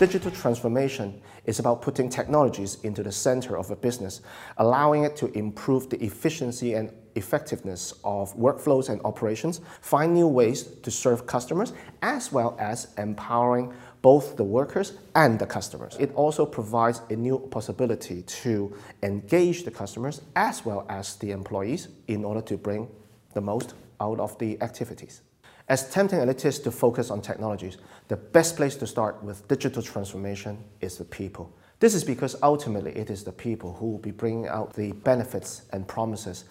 Digital transformation is about putting technologies into the center of a business, allowing it to improve the efficiency and effectiveness of workflows and operations, find new ways to serve customers, as well as empowering both the workers and the customers. It also provides a new possibility to engage the customers as well as the employees in order to bring the most out of the activities. As tempting it is to focus on technologies, the best place to start with digital transformation is the people. This is because ultimately it is the people who will be bringing out the benefits and promises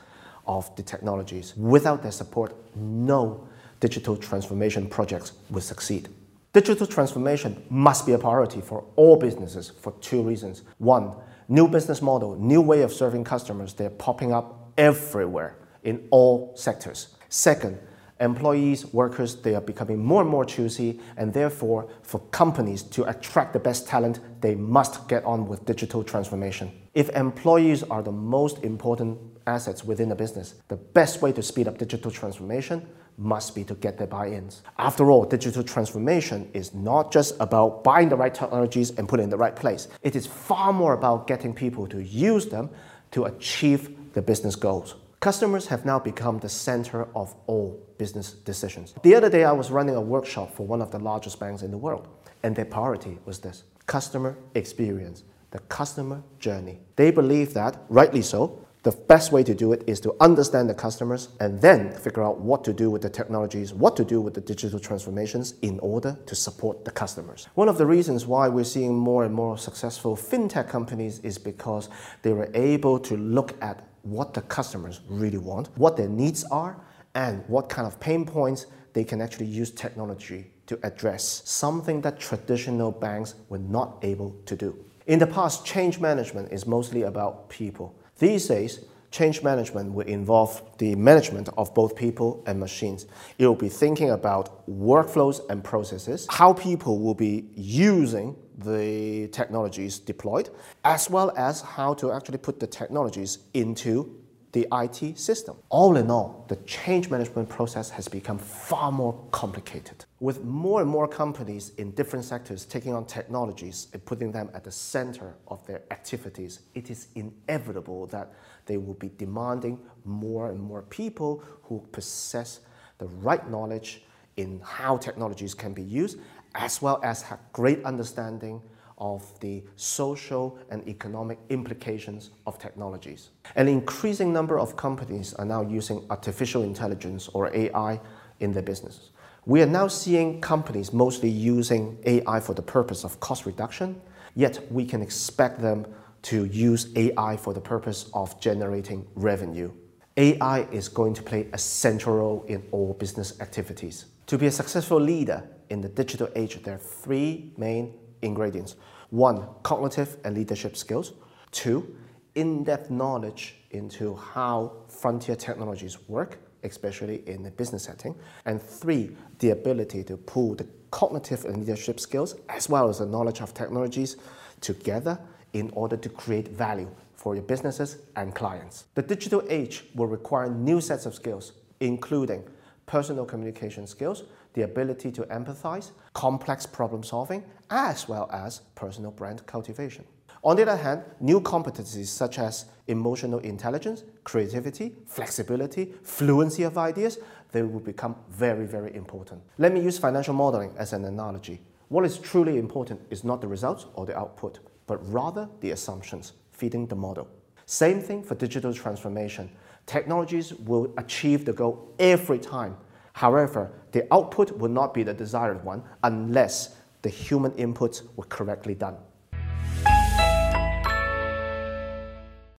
of the technologies. Without their support, no digital transformation projects will succeed. Digital transformation must be a priority for all businesses for two reasons. One, new business model, new way of serving customers, they're popping up everywhere in all sectors. Second, employees, workers, they are becoming more and more choosy, and therefore, for companies to attract the best talent, they must get on with digital transformation. If employees are the most important assets within a business, the best way to speed up digital transformation must be to get their buy-ins. After all, digital transformation is not just about buying the right technologies and putting in the right place. It is far more about getting people to use them to achieve the business goals. Customers have now become the center of all business decisions. The other day, I was running a workshop for one of the largest banks in the world, and their priority was this customer experience, the customer journey. They believe that, rightly so, the best way to do it is to understand the customers and then figure out what to do with the technologies, what to do with the digital transformations in order to support the customers. One of the reasons why we're seeing more and more successful fintech companies is because they were able to look at what the customers really want, what their needs are, and what kind of pain points they can actually use technology to address, something that traditional banks were not able to do. In the past, change management is mostly about people. These days, change management will involve the management of both people and machines. It will be thinking about workflows and processes, how people will be using the technologies deployed, as well as how to actually put the technologies into the IT system. All in all, the change management process has become far more complicated. With more and more companies in different sectors taking on technologies and putting them at the center of their activities, it is inevitable that they will be demanding more and more people who possess the right knowledge in how technologies can be used, as well as have great understanding of the social and economic implications of technologies. An increasing number of companies are now using artificial intelligence or AI in their businesses. We are now seeing companies mostly using AI for the purpose of cost reduction, yet we can expect them to use AI for the purpose of generating revenue. AI is going to play a central role in all business activities. To be a successful leader in the digital age, there are three main ingredients. One, cognitive and leadership skills. Two, in-depth knowledge into how frontier technologies work, especially in a business setting. And three, the ability to pull the cognitive and leadership skills as well as the knowledge of technologies together in order to create value for your businesses and clients. The digital age will require new sets of skills, including personal communication skills, the ability to empathize, complex problem solving, as well as personal brand cultivation. On the other hand, new competencies such as emotional intelligence, creativity, flexibility, fluency of ideas, they will become very, very important. Let me use financial modeling as an analogy. What is truly important is not the results or the output, but rather the assumptions feeding the model. Same thing for digital transformation. Technologies will achieve the goal every time However, the output will not be the desired one unless the human inputs were correctly done.